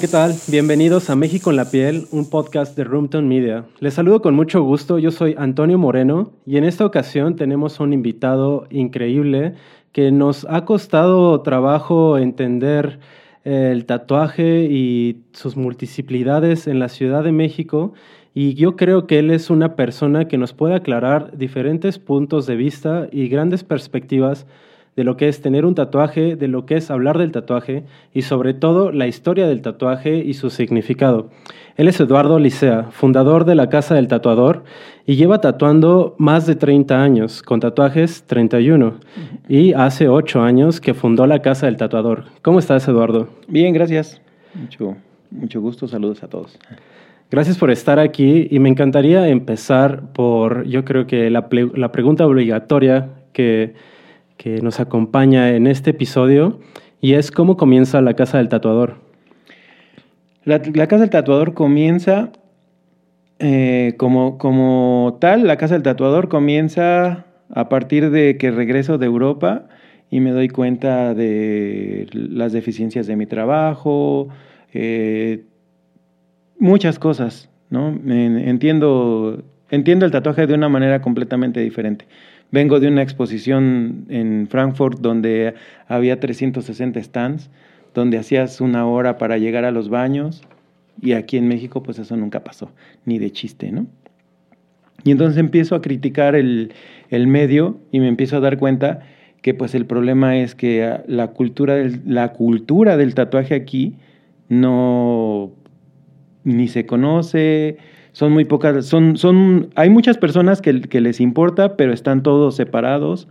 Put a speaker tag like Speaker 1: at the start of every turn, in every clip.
Speaker 1: ¿qué tal? Bienvenidos a México en la piel, un podcast de Roomtown Media. Les saludo con mucho gusto, yo soy Antonio Moreno y en esta ocasión tenemos un invitado increíble que nos ha costado trabajo entender eh, el tatuaje y sus multiplicidades en la Ciudad de México y yo creo que él es una persona que nos puede aclarar diferentes puntos de vista y grandes perspectivas de lo que es tener un tatuaje, de lo que es hablar del tatuaje y sobre todo la historia del tatuaje y su significado. Él es Eduardo Licea, fundador de la Casa del Tatuador y lleva tatuando más de 30 años, con tatuajes 31, y hace 8 años que fundó la Casa del Tatuador. ¿Cómo estás, Eduardo?
Speaker 2: Bien, gracias. Mucho, mucho gusto, saludos a todos.
Speaker 1: Gracias por estar aquí y me encantaría empezar por, yo creo que la, la pregunta obligatoria que que nos acompaña en este episodio y es cómo comienza la Casa del Tatuador.
Speaker 2: La, Casa del Tatuador comienza eh, como, como tal, la Casa del Tatuador comienza a partir de que regreso de Europa y me doy cuenta de las deficiencias de mi trabajo, eh, muchas cosas, ¿no? Entiendo, entiendo el tatuaje de una manera completamente diferente. Vengo de una exposición en Frankfurt donde había 360 stands, donde hacías una hora para llegar a los baños y aquí en México pues eso nunca pasó, ni de chiste, ¿no? Y entonces empiezo a criticar el, el medio y me empiezo a dar cuenta que pues el problema es que la cultura del, la cultura del tatuaje aquí no ni se conoce, son muy pocas, son, son, hay muchas personas que, que les importa, pero están todos separados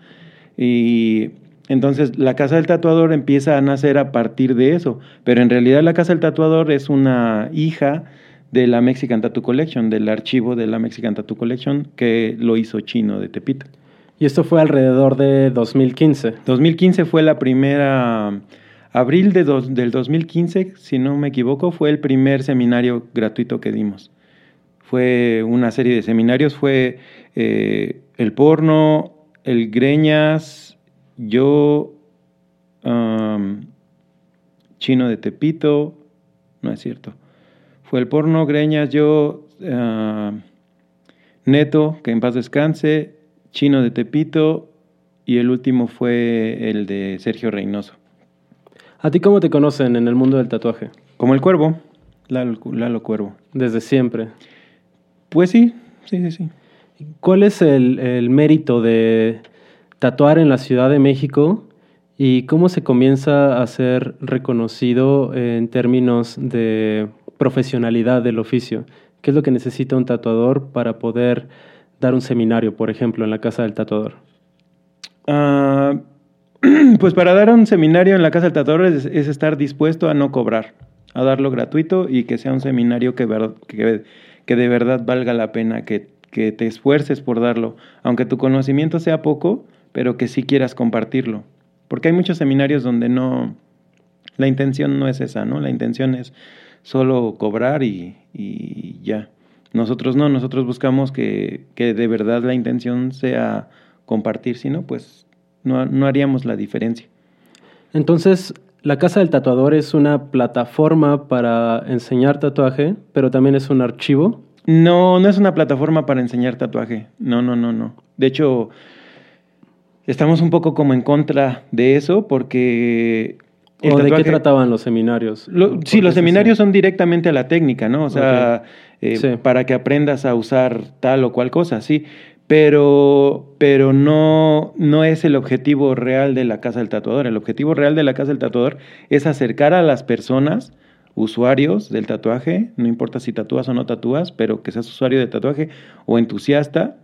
Speaker 2: y entonces la Casa del Tatuador empieza a nacer a partir de eso, pero en realidad la Casa del Tatuador es una hija de la Mexican Tattoo Collection, del archivo de la Mexican Tattoo Collection que lo hizo Chino de Tepito.
Speaker 1: Y esto fue alrededor de 2015.
Speaker 2: 2015 fue la primera, abril de del 2015, si no me equivoco, fue el primer seminario gratuito que dimos fue una serie de seminarios, fue eh, el porno, el greñas, yo, chino de Tepito, no es cierto, fue el porno, greñas, yo, neto, que en paz descanse, chino de Tepito y el último fue el de Sergio Reynoso.
Speaker 1: ¿A ti cómo te conocen en el mundo del tatuaje?
Speaker 2: Como el cuervo, Lalo, Lalo Cuervo.
Speaker 1: Desde siempre.
Speaker 2: Pues sí, sí, sí, sí.
Speaker 1: ¿Cuál es el, mérito de tatuar en la Ciudad de México y cómo se comienza a ser reconocido en términos de profesionalidad del oficio? ¿Qué es lo que necesita un tatuador para poder dar un seminario, por ejemplo, en la Casa del Tatuador?
Speaker 2: Ah, pues para dar un seminario en la Casa del Tatuador es, estar dispuesto a no cobrar, a darlo gratuito y que sea un seminario que, que que de verdad valga la pena, que, que te esfuerces por darlo, aunque tu conocimiento sea poco, pero que sí quieras compartirlo. Porque hay muchos seminarios donde no, la intención no es esa, ¿no? La intención es solo cobrar y, y ya. Nosotros no, nosotros buscamos que, que, de verdad la intención sea compartir, si no, pues no, no haríamos la diferencia.
Speaker 1: Entonces, la Casa del Tatuador es una plataforma para enseñar tatuaje, pero también es un archivo.
Speaker 2: No, no es una plataforma para enseñar tatuaje. No, no, no, no. De hecho, estamos un poco como en contra de eso porque...
Speaker 1: ¿O de qué trataban los seminarios?
Speaker 2: sí, los seminarios son directamente a la técnica, ¿no? O sea, eh, para que aprendas a usar tal o cual cosa, sí pero, pero no, no es el objetivo real de la casa del tatuador. El objetivo real de la casa del tatuador es acercar a las personas, usuarios del tatuaje, no importa si tatúas o no tatúas, pero que seas usuario de tatuaje o entusiasta,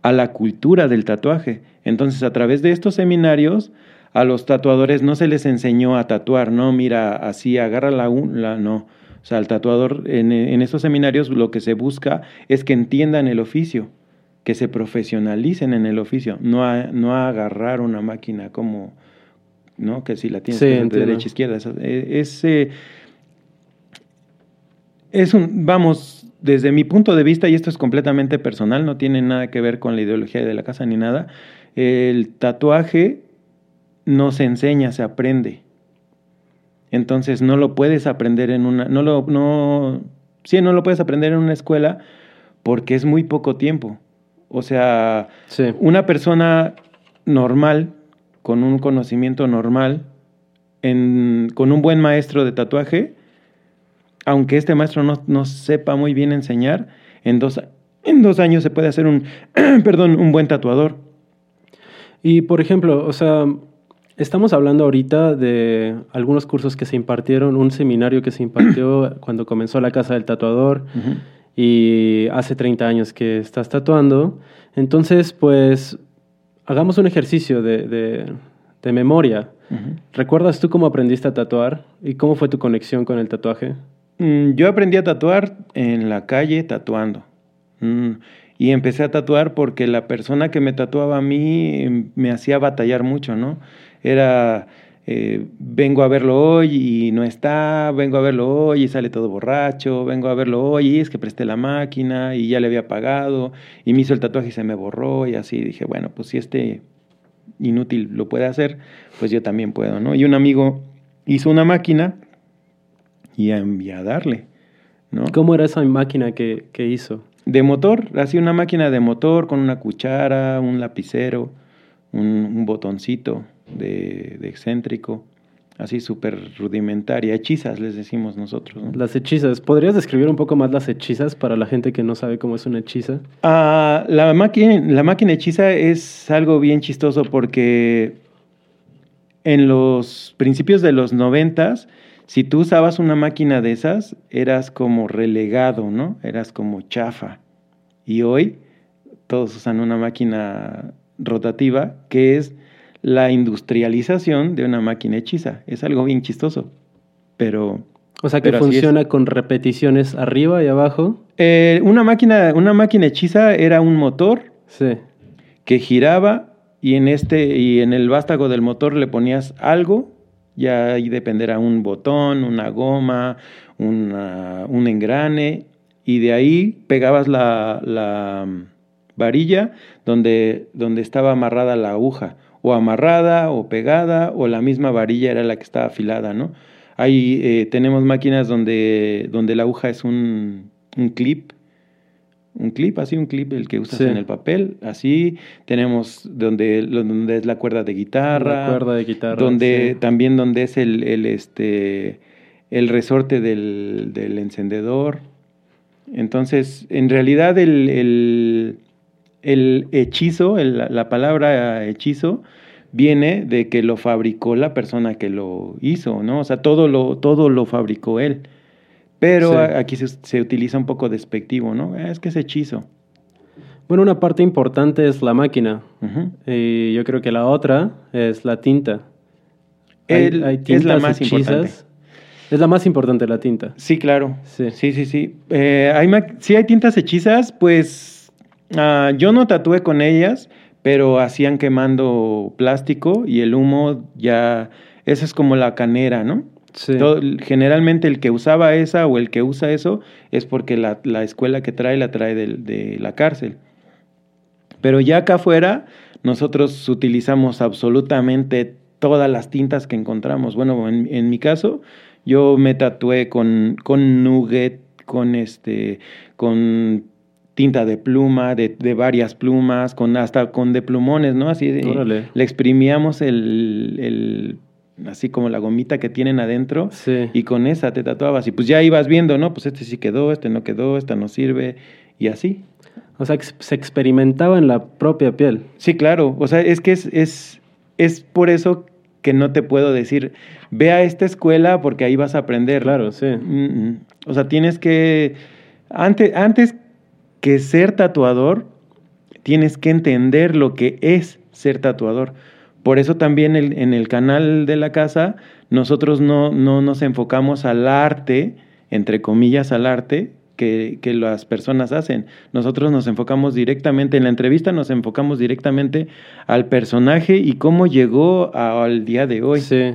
Speaker 2: a la cultura del tatuaje. Entonces, a través de estos seminarios, a los tatuadores no se les enseñó a tatuar, no, mira, así, agarra la, la no. O sea, al tatuador en, en estos seminarios lo que se busca es que entiendan el oficio que se profesionalicen en el oficio, no a, no agarrar una máquina como, ¿no? Que si la tienes de derecha izquierda. Es, eh, es un, vamos, desde mi punto de vista, y esto es completamente personal, no tiene nada que ver con la ideología de la casa ni nada, el tatuaje no se enseña, se aprende. Entonces no lo puedes aprender en una, no lo, no, sí, no lo puedes aprender en una escuela porque es muy poco tiempo. O sea,
Speaker 1: Sí.
Speaker 2: una persona normal, con un conocimiento normal, en- con un buen maestro de tatuaje, aunque este maestro no, no sepa muy bien enseñar, en dos, en dos años se puede hacer un, perdón, un buen tatuador.
Speaker 1: Y por ejemplo, o sea, estamos hablando ahorita de algunos cursos que se impartieron, un seminario que se impartió cuando comenzó la Casa del Tatuador y hace 30 años que estás tatuando. Entonces, pues, hagamos un ejercicio de, de- de memoria. ¿Recuerdas tú cómo aprendiste a tatuar y cómo fue tu conexión con el tatuaje?
Speaker 2: Mm, Yo aprendí a tatuar en la calle tatuando. Mm, Y empecé a tatuar porque la persona que me tatuaba a mí em, me hacía batallar mucho, ¿no? Era, eh, vengo a verlo hoy y no está, vengo a verlo hoy y sale todo borracho, vengo a verlo hoy y es que presté la máquina y ya le había pagado y me hizo el tatuaje y se me borró y así dije, bueno, pues si este inútil lo puede hacer, pues yo también puedo, ¿no? Y un amigo hizo una máquina y a, y a darle, ¿no?
Speaker 1: ¿Cómo era esa máquina que, que hizo?
Speaker 2: De motor, así una máquina de motor con una cuchara, un lapicero, un, un botoncito de, de excéntrico, así súper rudimentaria, hechizas les decimos nosotros. ¿no?
Speaker 1: Las hechizas. ¿Podrías describir un poco más las hechizas para la gente que no sabe cómo es una hechiza?
Speaker 2: Ah, la, máquina, la máquina hechiza es algo bien chistoso porque en los principios de los noventas, si tú usabas una máquina de esas, eras como relegado, ¿no? Eras como chafa. Y hoy todos usan una máquina rotativa que es la industrialización de una máquina hechiza. Es algo bien chistoso. Pero
Speaker 1: O sea, que funciona con repeticiones arriba y abajo.
Speaker 2: eh, una, máquina, una máquina hechiza era un motor
Speaker 1: Sí.
Speaker 2: que giraba y en este y en el vástago del motor le ponías algo, ya ahí dependerá un botón, una goma, una- un engrane y de ahí pegabas la, la, varilla donde, donde estaba amarrada la aguja, o amarrada o pegada o la misma varilla era la que estaba afilada, ¿no? Ahí eh, tenemos máquinas donde, donde la aguja es un, un clip un clip, así un clip, el que usas
Speaker 1: Sí.
Speaker 2: en el papel, así. Tenemos donde, donde es la cuerda de guitarra.
Speaker 1: La cuerda de guitarra.
Speaker 2: Donde
Speaker 1: sí.
Speaker 2: también donde es el, el, este, el resorte del, del encendedor. Entonces, en realidad el, el, el hechizo, el- la palabra hechizo, viene de que lo fabricó la persona que lo hizo, ¿no? O sea, todo lo, todo lo fabricó él. Pero
Speaker 1: Sí.
Speaker 2: aquí se, se utiliza un poco despectivo, ¿no? "Ah, Es que es hechizo.
Speaker 1: Bueno, una parte importante es la máquina. Y yo creo que la otra es la tinta. Hay- hay
Speaker 2: es la
Speaker 1: tintas
Speaker 2: más
Speaker 1: hechizas.
Speaker 2: importante.
Speaker 1: Es la más importante la tinta.
Speaker 2: Sí, claro.
Speaker 1: Sí.
Speaker 2: Sí, sí, sí. Eh, hay ma- sí hay tintas hechizas, pues ah, yo no tatué con ellas, pero hacían quemando plástico y el humo ya, esa es como la canera, ¿no?
Speaker 1: Sí.
Speaker 2: Todo- generalmente el que usaba esa o el que usa eso es porque la, la escuela que trae la trae del- de, la cárcel. Pero ya acá afuera nosotros utilizamos absolutamente todas las tintas que encontramos. Bueno, en, en mi caso yo me tatué con, con nugget, con este, con tinta de pluma, de, de varias plumas, con hasta con de plumones, ¿no? Así
Speaker 1: Órale.
Speaker 2: le exprimíamos el, el- así como la gomita que tienen adentro
Speaker 1: Sí.
Speaker 2: y con esa te tatuabas y pues ya ibas viendo, ¿no? Pues este sí quedó, este no quedó, esta no sirve y así.
Speaker 1: O sea, se experimentaba en la propia piel.
Speaker 2: Sí, claro, o sea, es que es, es, es por eso que no te puedo decir, ve a esta escuela porque ahí vas a aprender.
Speaker 1: Claro, sí.
Speaker 2: Mm, mm. O sea, tienes que, antes, antes que ser tatuador, tienes que entender lo que es ser tatuador. Por eso también en el canal de la casa nosotros no, no nos enfocamos al arte, entre comillas al arte, que, que las personas hacen. Nosotros nos enfocamos directamente, en la entrevista nos enfocamos directamente al personaje y cómo llegó al día de hoy.
Speaker 1: Sí.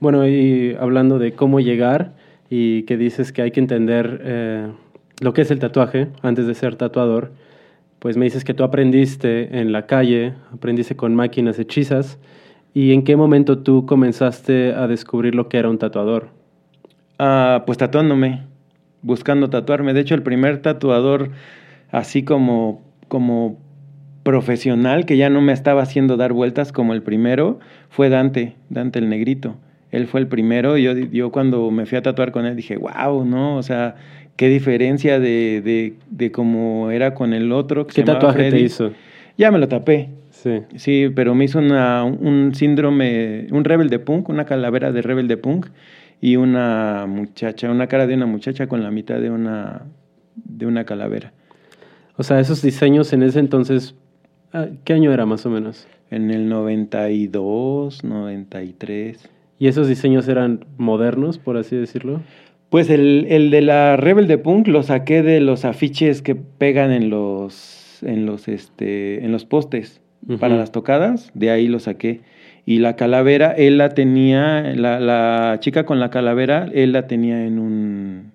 Speaker 1: Bueno, y hablando de cómo llegar y que dices que hay que entender eh, lo que es el tatuaje antes de ser tatuador, pues me dices que tú aprendiste en la calle, aprendiste con máquinas hechizas ¿Y en qué momento tú comenzaste a descubrir lo que era un tatuador?
Speaker 2: Ah, pues tatuándome, buscando tatuarme. De hecho, el primer tatuador, así como, como profesional, que ya no me estaba haciendo dar vueltas como el primero, fue Dante, Dante el Negrito. Él fue el primero. Yo, yo cuando me fui a tatuar con él dije, wow, ¿no? O sea, qué diferencia de, de, de cómo era con el otro.
Speaker 1: ¿Qué tatuaje te hizo?
Speaker 2: Ya me lo tapé.
Speaker 1: Sí.
Speaker 2: Sí, pero me hizo una, un síndrome, un rebel de punk, una calavera de rebel de punk y una muchacha, una cara de una muchacha con la mitad de una, de una calavera.
Speaker 1: O sea, esos diseños en ese entonces, ah, ¿qué año era más o menos?
Speaker 2: En el 92, 93.
Speaker 1: ¿Y esos diseños eran modernos, por así decirlo?
Speaker 2: Pues el, el de la Rebel de Punk lo saqué de los afiches que pegan en los, en los, este, en los postes para las tocadas, de ahí lo saqué. Y la calavera, él la tenía, la, la, chica con la calavera, él la tenía en un,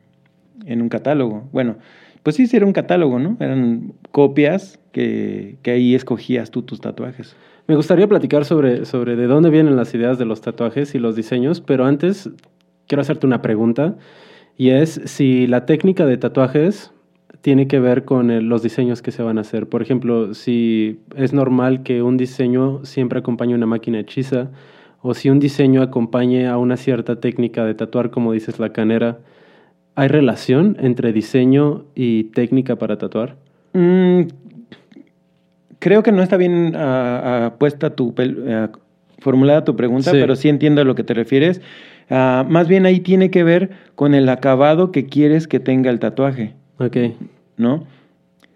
Speaker 2: en un catálogo. Bueno, pues sí, sí era un catálogo, ¿no? Eran copias que, que ahí escogías tú tus tatuajes.
Speaker 1: Me gustaría platicar sobre, sobre de dónde vienen las ideas de los tatuajes y los diseños, pero antes quiero hacerte una pregunta y es si la técnica de tatuajes tiene que ver con los diseños que se van a hacer. Por ejemplo, si es normal que un diseño siempre acompañe una máquina hechiza, o si un diseño acompañe a una cierta técnica de tatuar, como dices la canera, ¿hay relación entre diseño y técnica para tatuar?
Speaker 2: Mm, creo que no está bien uh, puesta tu, uh, formulada tu pregunta, sí. pero sí entiendo a lo que te refieres. Uh, más bien ahí tiene que ver con el acabado que quieres que tenga el tatuaje.
Speaker 1: Ok.
Speaker 2: ¿no?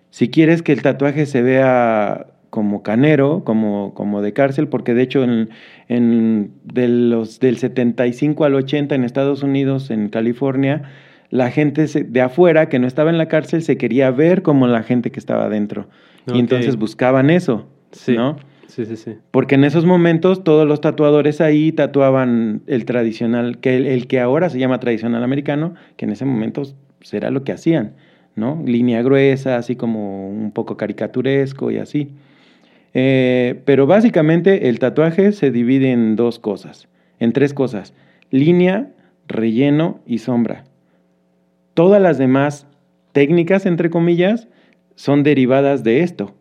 Speaker 2: Si quieres que el tatuaje se vea como canero, como, como de cárcel, porque de hecho en, en de los, del 75 al 80 en Estados Unidos, en California, la gente de afuera que no estaba en la cárcel se quería ver como la gente que estaba adentro. Okay. Y entonces buscaban eso,
Speaker 1: sí.
Speaker 2: ¿no?
Speaker 1: Sí, sí, sí.
Speaker 2: Porque en esos momentos todos los tatuadores ahí tatuaban el tradicional, que el, que ahora se llama tradicional americano, que en ese momento será lo que hacían. ¿no? Línea gruesa, así como un poco caricaturesco y así. Eh, pero básicamente el tatuaje se divide en dos cosas, en tres cosas. Línea, relleno y sombra. Todas las demás técnicas, entre comillas, son derivadas de esto.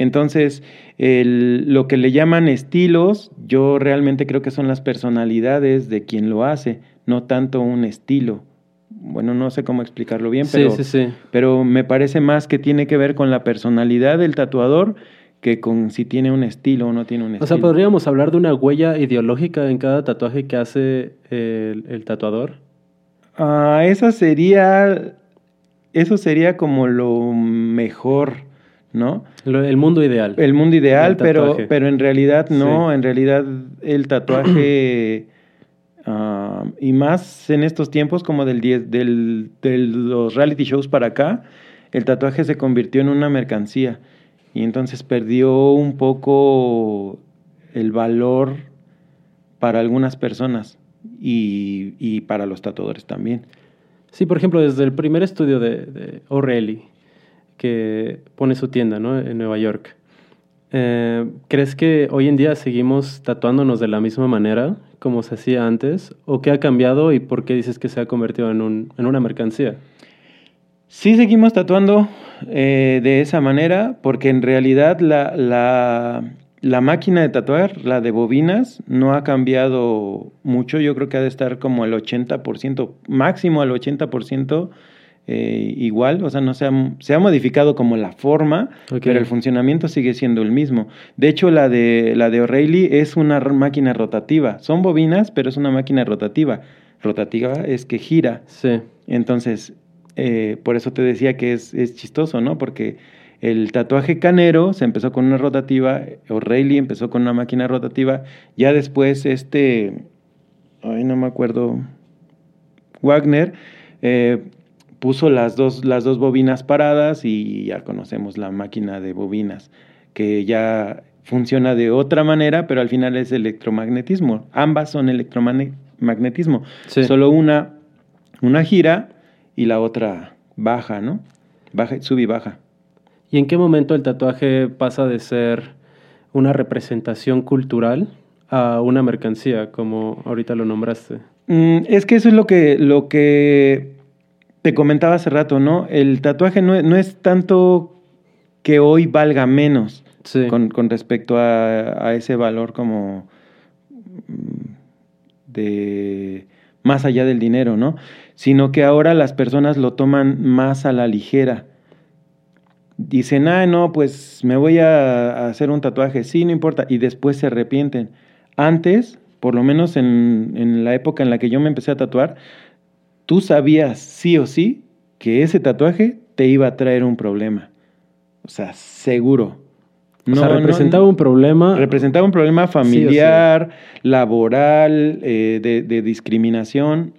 Speaker 2: Entonces, el, lo que le llaman estilos, yo realmente creo que son las personalidades de quien lo hace, no tanto un estilo bueno, no sé cómo explicarlo bien, pero,
Speaker 1: sí, sí, sí.
Speaker 2: pero me parece más que tiene que ver con la personalidad del tatuador que con si tiene un estilo o no tiene un estilo.
Speaker 1: O sea, ¿podríamos hablar de una huella ideológica en cada tatuaje que hace el, el tatuador?
Speaker 2: Ah, esa sería, eso sería como lo mejor, ¿no?
Speaker 1: El mundo ideal.
Speaker 2: El mundo ideal, pero, pero en realidad no, sí. en realidad el tatuaje... Uh, y más en estos tiempos como del, del, de los reality shows para acá, el tatuaje se convirtió en una mercancía y entonces perdió un poco el valor para algunas personas y, y para los tatuadores también.
Speaker 1: Sí, por ejemplo, desde el primer estudio de, de O'Reilly, que pone su tienda ¿no? en Nueva York, eh, ¿crees que hoy en día seguimos tatuándonos de la misma manera como se hacía antes? ¿O qué ha cambiado y por qué dices que se ha convertido en, un, en una mercancía?
Speaker 2: Sí, seguimos tatuando eh, de esa manera porque en realidad la, la, máquina de tatuar, la de bobinas, no ha cambiado mucho. Yo creo que ha de estar como al 80%, máximo al 80%. Eh, igual, o sea, no se ha, se ha, modificado como la forma, okay. pero el funcionamiento sigue siendo el mismo. De hecho, la de, la de O'Reilly es una máquina rotativa. Son bobinas, pero es una máquina rotativa. Rotativa es que gira.
Speaker 1: Sí.
Speaker 2: Entonces, eh, por eso te decía que es, es chistoso, ¿no? Porque el tatuaje canero se empezó con una rotativa, O'Reilly empezó con una máquina rotativa, ya después este, ay, no me acuerdo, Wagner, eh, puso las dos, las dos bobinas paradas y ya conocemos la máquina de bobinas, que ya funciona de otra manera, pero al final es electromagnetismo. Ambas son electromagnetismo.
Speaker 1: Sí.
Speaker 2: Solo una, una gira y la otra baja, ¿no? Baja, sube y baja.
Speaker 1: ¿Y en qué momento el tatuaje pasa de ser una representación cultural a una mercancía, como ahorita lo nombraste.
Speaker 2: Mm, es que eso es lo que, lo que te comentaba hace rato, ¿no? El tatuaje no, no es tanto que hoy valga menos
Speaker 1: Sí.
Speaker 2: con, con respecto a, a ese valor como mm, de más allá del dinero, ¿no? Sino que ahora las personas lo toman más a la ligera. Dicen, ah, no, pues me voy a, a hacer un tatuaje, sí, no importa, y después se arrepienten. Antes, por lo menos en, en la época en la que yo me empecé a tatuar, tú sabías sí o sí que ese tatuaje te iba a traer un problema. O sea, seguro.
Speaker 1: o sea, representaba un problema.
Speaker 2: Representaba un problema familiar, laboral, eh, de, de discriminación.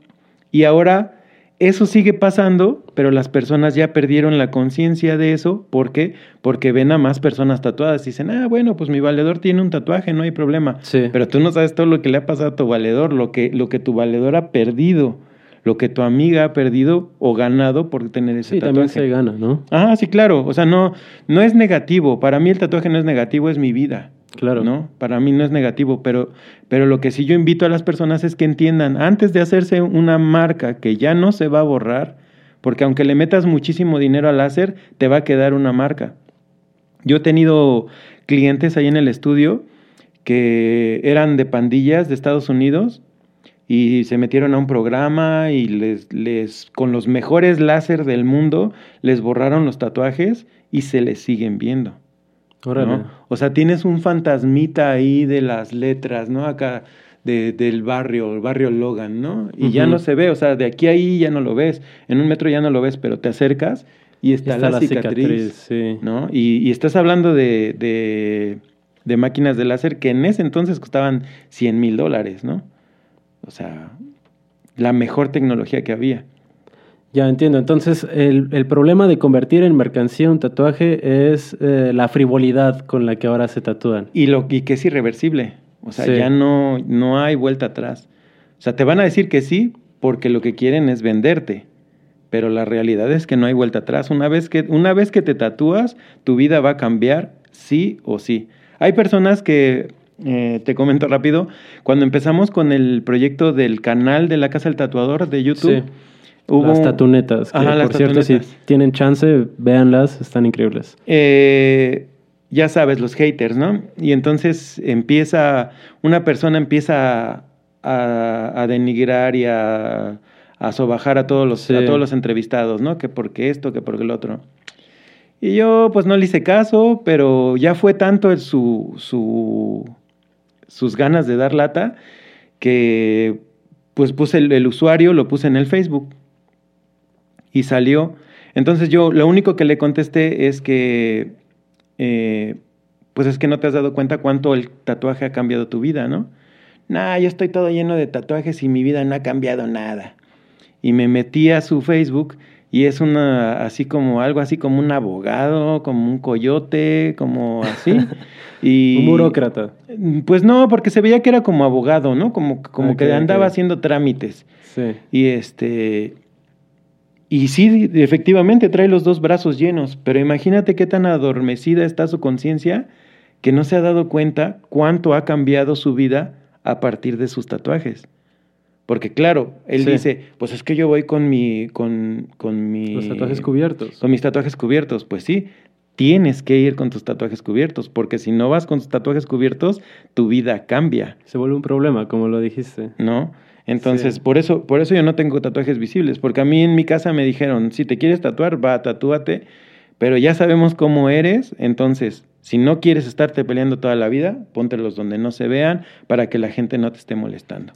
Speaker 2: Y ahora eso sigue pasando, pero las personas ya perdieron la conciencia de eso. ¿Por qué? Porque ven a más personas tatuadas y dicen, ah, bueno, pues mi valedor tiene un tatuaje, no hay problema.
Speaker 1: Sí.
Speaker 2: Pero tú no sabes todo lo que le ha pasado a tu valedor, lo que, lo que tu valedor ha perdido, lo que tu amiga ha perdido o ganado por tener ese
Speaker 1: Sí,
Speaker 2: tatuaje.
Speaker 1: también se gana, ¿no?
Speaker 2: Ah, sí, claro. O sea, no, no es negativo. Para mí el tatuaje no es negativo, es mi vida.
Speaker 1: Claro.
Speaker 2: ¿no? Para mí no es negativo, pero, pero lo que sí yo invito a las personas es que entiendan, antes de hacerse una marca que ya no se va a borrar, porque aunque le metas muchísimo dinero al láser, te va a quedar una marca. Yo he tenido clientes ahí en el estudio que eran de pandillas de Estados Unidos y se metieron a un programa y les, les con los mejores láser del mundo les borraron los tatuajes y se les siguen viendo. ¿no? O sea, tienes un fantasmita ahí de las letras, ¿no? Acá de- del barrio, el barrio Logan, ¿no? Y ya no se ve, o sea, de aquí a ahí ya no lo ves, en un metro ya no lo ves, pero te acercas y está, la, cicatriz,
Speaker 1: sí.
Speaker 2: ¿no? Y, y estás hablando de, de, de máquinas de láser que en ese entonces costaban 100 mil dólares, ¿no? O sea, la mejor tecnología que había.
Speaker 1: Ya entiendo. Entonces, el, el problema de convertir en mercancía un tatuaje es eh, la frivolidad con la que ahora se tatúan.
Speaker 2: Y, lo, y que es irreversible. O sea,
Speaker 1: Sí.
Speaker 2: ya no, no hay vuelta atrás. O sea, te van a decir que sí porque lo que quieren es venderte. Pero la realidad es que no hay vuelta atrás. Una vez que, una vez que te tatúas, tu vida va a cambiar sí o sí. Hay personas que, eh, te comento rápido, cuando empezamos con el proyecto del canal de la Casa del Tatuador de YouTube,
Speaker 1: Sí.
Speaker 2: hubo...
Speaker 1: Las tatunetas, que
Speaker 2: Ajá, las
Speaker 1: por cierto, si tienen chance, véanlas, están increíbles.
Speaker 2: eh, ya sabes, los haters, ¿no? Y entonces empieza, una persona empieza a, a denigrar y a, a sobajar a todos, los,
Speaker 1: Sí.
Speaker 2: a todos los entrevistados, ¿no? Que porque esto, que porque el otro. Y yo pues no le hice caso, pero ya fue tanto el- su, su, sus ganas de dar lata que pues puse el, usuario, lo puse en el Facebook y salió. Entonces yo lo único que le contesté es que, eh, pues es que no te has dado cuenta cuánto el tatuaje ha cambiado tu vida, ¿no? Nah, yo estoy todo lleno de tatuajes y mi vida no ha cambiado nada. Y me metí a su Facebook y es una, así como, algo así como un abogado, como un coyote, como así. y,
Speaker 1: Un burócrata.
Speaker 2: Pues no, porque se veía que era como abogado, ¿no? Como, como que andaba haciendo trámites.
Speaker 1: Sí.
Speaker 2: Y este. Y sí, efectivamente trae los dos brazos llenos, pero imagínate qué tan adormecida está su conciencia que no se ha dado cuenta cuánto ha cambiado su vida a partir de sus tatuajes. Porque claro, él
Speaker 1: Sí.
Speaker 2: dice, pues es que yo voy con mi, con, con mi...
Speaker 1: Los tatuajes cubiertos.
Speaker 2: Con mis tatuajes cubiertos. Pues sí, tienes que ir con tus tatuajes cubiertos, porque si no vas con tus tatuajes cubiertos, tu vida cambia.
Speaker 1: Se vuelve un problema, como lo dijiste.
Speaker 2: ¿no? Entonces,
Speaker 1: Sí.
Speaker 2: por eso, por eso yo no tengo tatuajes visibles, porque a mí en mi casa me dijeron, si te quieres tatuar, va, tatúate, pero ya sabemos cómo eres, entonces, si no quieres estarte peleando toda la vida, póntelos donde no se vean para que la gente no te esté molestando.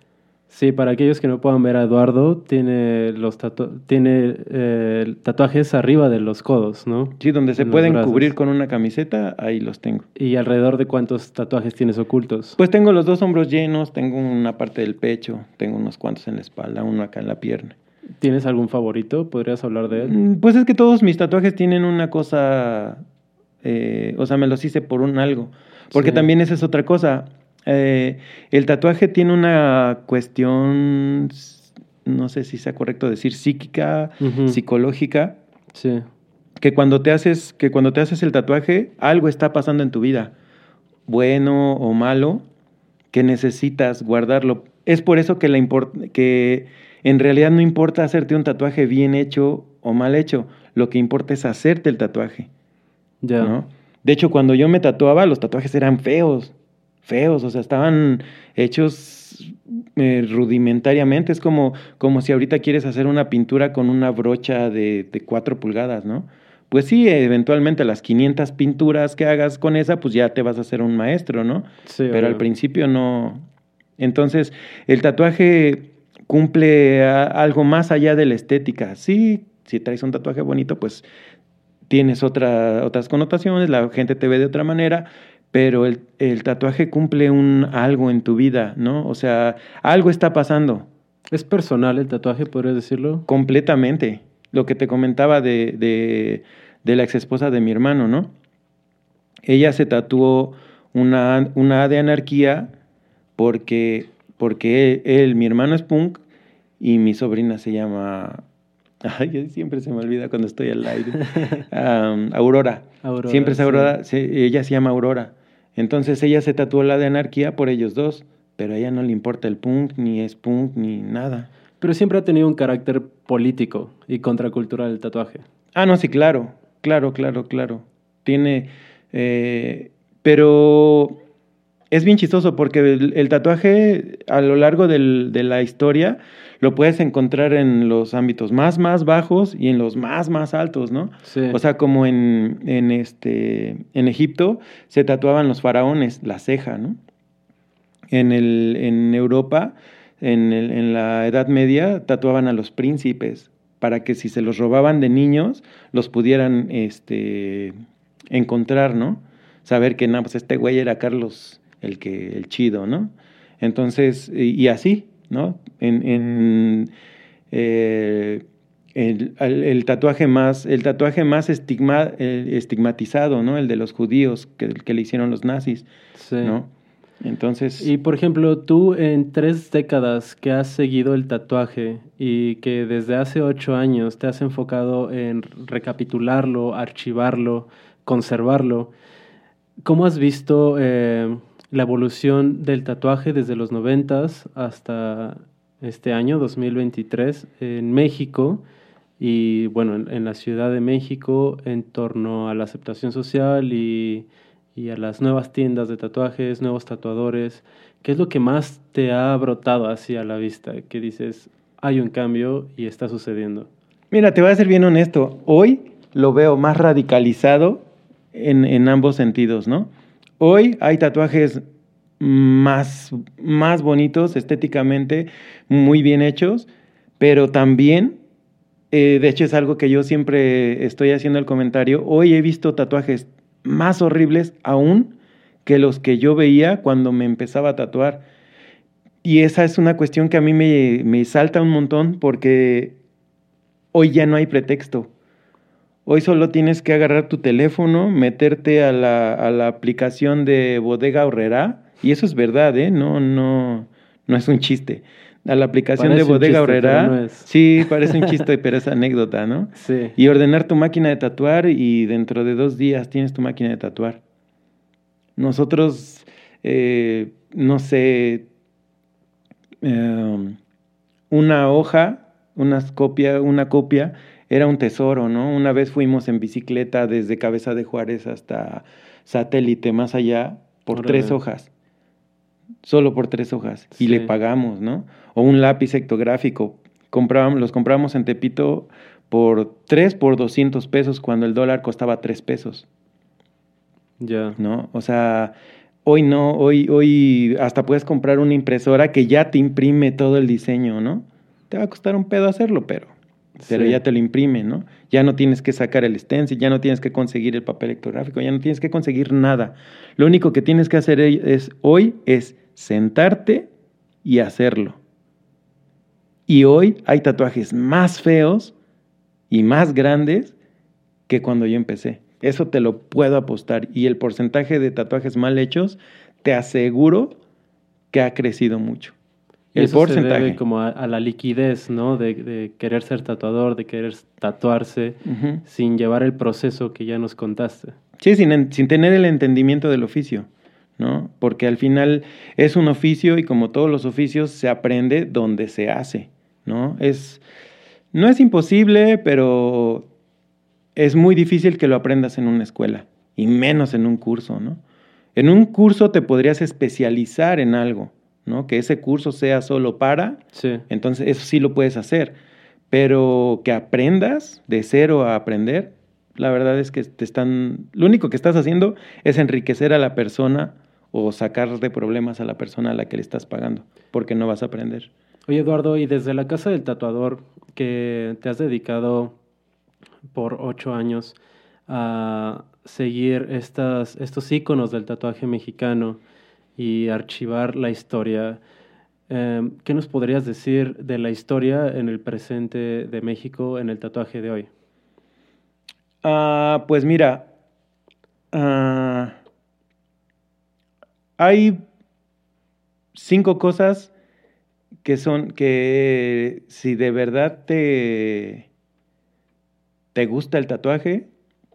Speaker 1: Sí, para aquellos que no puedan ver a Eduardo, tiene los tatu- tiene eh, tatuajes arriba de los codos, ¿no?
Speaker 2: Sí, donde se
Speaker 1: En
Speaker 2: pueden cubrir con una camiseta, ahí los tengo.
Speaker 1: ¿Y alrededor de cuántos tatuajes tienes ocultos?
Speaker 2: Pues tengo los dos hombros llenos, tengo una parte del pecho, tengo unos cuantos en la espalda, uno acá en la pierna.
Speaker 1: ¿Tienes algún favorito? ¿Podrías hablar de él?
Speaker 2: Mm, Pues es que todos mis tatuajes tienen una cosa, eh, o sea, me los hice por un algo. Porque
Speaker 1: Sí.
Speaker 2: también esa es otra cosa. Eh, el tatuaje tiene una cuestión, no sé si sea correcto decir psíquica, psicológica,
Speaker 1: Sí.
Speaker 2: que cuando te haces, que cuando te haces el tatuaje, algo está pasando en tu vida, bueno o malo, que necesitas guardarlo. Es por eso que, la que en realidad no importa hacerte un tatuaje bien hecho o mal hecho, lo que importa es hacerte el tatuaje. Ya. ¿no? De hecho, cuando yo me tatuaba, los tatuajes eran feos, feos, o sea, estaban hechos eh, rudimentariamente. Es como, como si ahorita quieres hacer una pintura con una brocha de, de 4 pulgadas, ¿no? Pues sí, eventualmente las 500 pinturas que hagas con esa, pues ya te vas a hacer un maestro, ¿no? Sí, Pero al principio no. Entonces, el tatuaje cumple algo más allá de la estética. Sí, si traes un tatuaje bonito, pues tienes otra, otras connotaciones, la gente te ve de otra manera, pero el, el, tatuaje cumple un algo en tu vida, ¿no? O sea, algo está pasando.
Speaker 1: ¿Es personal el tatuaje, podrías decirlo?
Speaker 2: Completamente. Lo que te comentaba de, de, de la ex esposa de mi hermano, ¿no? Ella se tatuó una, una de anarquía porque, porque él, mi hermano es punk y mi sobrina se llama Ay, siempre se me olvida cuando estoy al aire. Aurora. Siempre es Aurora. ella se llama Aurora. Entonces ella se tatuó la de anarquía por ellos dos, pero a ella no le importa el punk, ni es punk, ni nada.
Speaker 1: Pero siempre ha tenido un carácter político y contracultural el tatuaje.
Speaker 2: Ah, no, sí, claro. Claro, claro, claro. Tiene. Eh, pero es bien chistoso porque el, tatuaje a lo largo de la historia lo puedes encontrar en los ámbitos más, más bajos y en los más, más altos, ¿no? Sí. O sea, como en, en, este, en Egipto se tatuaban los faraones, la ceja, ¿no? En, el, en Europa, en, el, en la Edad Media, tatuaban a los príncipes para que si se los robaban de niños, los pudieran este, encontrar, ¿no? Saber que, no, pues este güey era Carlos el, que, el chido, ¿no? Entonces, y así, ¿no? En, eh, el, tatuaje más, el tatuaje más estigma, estigmatizado, ¿no? El de los judíos que, que le hicieron los nazis, ¿no? Entonces...
Speaker 1: Y por ejemplo, tú en tres décadas que has seguido el tatuaje y que desde hace ocho años te has enfocado en recapitularlo, archivarlo, conservarlo, ¿cómo has visto eh, la evolución del tatuaje desde los noventas hasta este año, 2023, en México y bueno, en, la Ciudad de México en torno a la aceptación social y, y, a las nuevas tiendas de tatuajes, nuevos tatuadores. ¿Qué es lo que más te ha brotado hacia la vista? Que dices, hay un cambio y está sucediendo.
Speaker 2: Mira, te voy a ser bien honesto. Hoy lo veo más radicalizado en, en ambos sentidos, ¿no? Hoy hay tatuajes más, más bonitos estéticamente, muy bien hechos, pero también, eh, de hecho es algo que yo siempre estoy haciendo el comentario, hoy he visto tatuajes más horribles aún que los que yo veía cuando me empezaba a tatuar. Y esa es una cuestión que a mí me, me salta un montón porque hoy ya no hay pretexto. Hoy solo tienes que agarrar tu teléfono, meterte a la, a la aplicación de Bodega Horrera, y eso es verdad, ¿eh? No, no, no es un chiste. A la aplicación de Bodega Horrera, sí, parece un chiste, pero es anécdota, ¿no? Sí. Y ordenar tu máquina de tatuar y dentro de dos días tienes tu máquina de tatuar. Nosotros, eh, no sé, em, una hoja, una copia, una copia era un tesoro, ¿no? Una vez fuimos en bicicleta desde Cabeza de Juárez hasta Satélite, más allá, por tres hojas. Solo por tres hojas. Y le pagamos, ¿no? O un lápiz ectográfico. Comprábamos, los compramos en Tepito por tres por 200 pesos cuando el dólar costaba tres pesos. Ya. ¿No? O sea, hoy no, hoy, hoy hasta puedes comprar una impresora que ya te imprime todo el diseño, ¿no? Te va a costar un pedo hacerlo, pero pero ya te lo imprime, ¿no? Ya no tienes que sacar el stencil, ya no tienes que conseguir el papel ectográfico, ya no tienes que conseguir nada. Lo único que tienes que hacer es, hoy es sentarte y hacerlo. Y hoy hay tatuajes más feos y más grandes que cuando yo empecé. Eso te lo puedo apostar. Y el porcentaje de tatuajes mal hechos, te aseguro que ha crecido mucho.
Speaker 1: El Eso porcentaje. Se debe como a, la liquidez, ¿no? De, querer ser tatuador, de querer tatuarse, sin llevar el proceso que ya nos contaste.
Speaker 2: Sí, sin, sin tener el entendimiento del oficio, ¿no? Porque al final es un oficio y como todos los oficios se aprende donde se hace, ¿no? Es, no es imposible, pero es muy difícil que lo aprendas en una escuela y menos en un curso, ¿no? En un curso te podrías especializar en algo, ¿no? Que ese curso sea solo para,
Speaker 1: Sí.
Speaker 2: entonces eso sí lo puedes hacer, pero que aprendas de cero a aprender, la verdad es que te están, lo único que estás haciendo es enriquecer a la persona o sacar de problemas a la persona a la que le estás pagando, porque no vas a aprender.
Speaker 1: Oye, Eduardo, y desde la casa del tatuador que te has dedicado por ocho años a seguir estas, estos íconos del tatuaje mexicano y archivar la historia, eh, ¿qué nos podrías decir de la historia en el presente de México en el tatuaje de hoy?
Speaker 2: Ah, pues mira, ah, hay cinco cosas que son que si de verdad te, te gusta el tatuaje,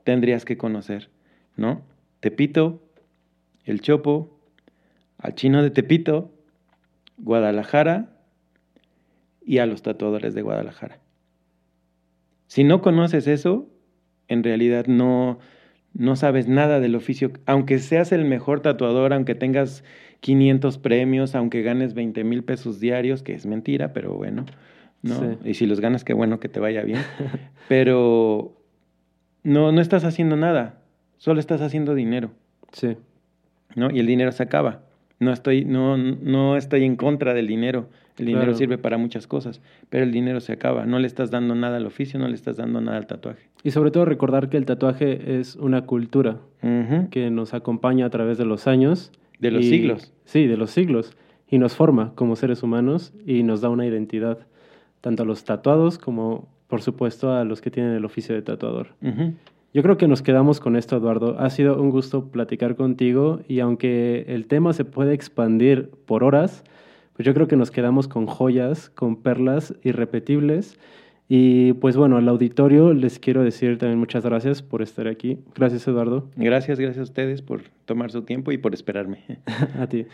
Speaker 2: tendrías que conocer, ¿no? Tepito, el Chopo, al chino de Tepito, Guadalajara y a los tatuadores de Guadalajara. Si no conoces eso, en realidad no, no sabes nada del oficio. Aunque seas el mejor tatuador, aunque tengas 500 premios, aunque ganes 20 mil pesos diarios, que es mentira, pero bueno, ¿no?
Speaker 1: Sí.
Speaker 2: Y si los ganas, qué bueno que te vaya bien. pero no, no estás haciendo nada, solo estás haciendo dinero,
Speaker 1: Sí,
Speaker 2: ¿no? Y el dinero se acaba. No estoy, no, no estoy en contra del dinero. El dinero
Speaker 1: Claro.
Speaker 2: sirve para muchas cosas, pero el dinero se acaba. No le estás dando nada al oficio, no le estás dando nada al tatuaje.
Speaker 1: y sobre todo recordar que el tatuaje es una cultura que nos acompaña a través de los años.
Speaker 2: De los
Speaker 1: y-
Speaker 2: siglos.
Speaker 1: Sí, de los siglos. Y nos forma como seres humanos y nos da una identidad, tanto a los tatuados como, por supuesto, a los que tienen el oficio de tatuador.
Speaker 2: Ujú.
Speaker 1: Yo creo que nos quedamos con esto, Eduardo. Ha sido un gusto platicar contigo y aunque el tema se puede expandir por horas, pues yo creo que nos quedamos con joyas, con perlas irrepetibles. Y pues bueno, al auditorio les quiero decir también muchas gracias por estar aquí. Gracias, Eduardo.
Speaker 2: Gracias, gracias a ustedes por tomar su tiempo y por esperarme.
Speaker 1: A ti.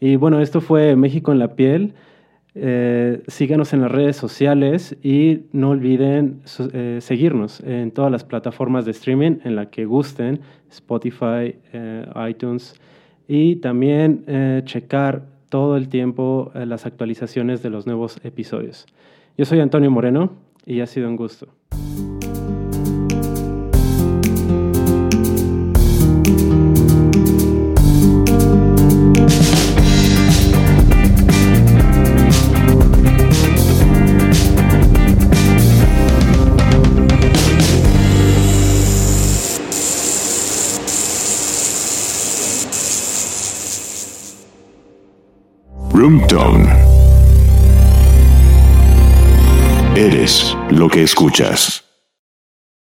Speaker 1: Y bueno, esto fue México en la piel. Eh, síganos en las redes sociales y no olviden eh, seguirnos en todas las plataformas de streaming en la que gusten, Spotify, eh, iTunes, y también checar todo el tiempo las actualizaciones de los nuevos episodios. Yo soy Antonio Moreno y ha sido un gusto.
Speaker 3: Roomtone. Eres lo que escuchas.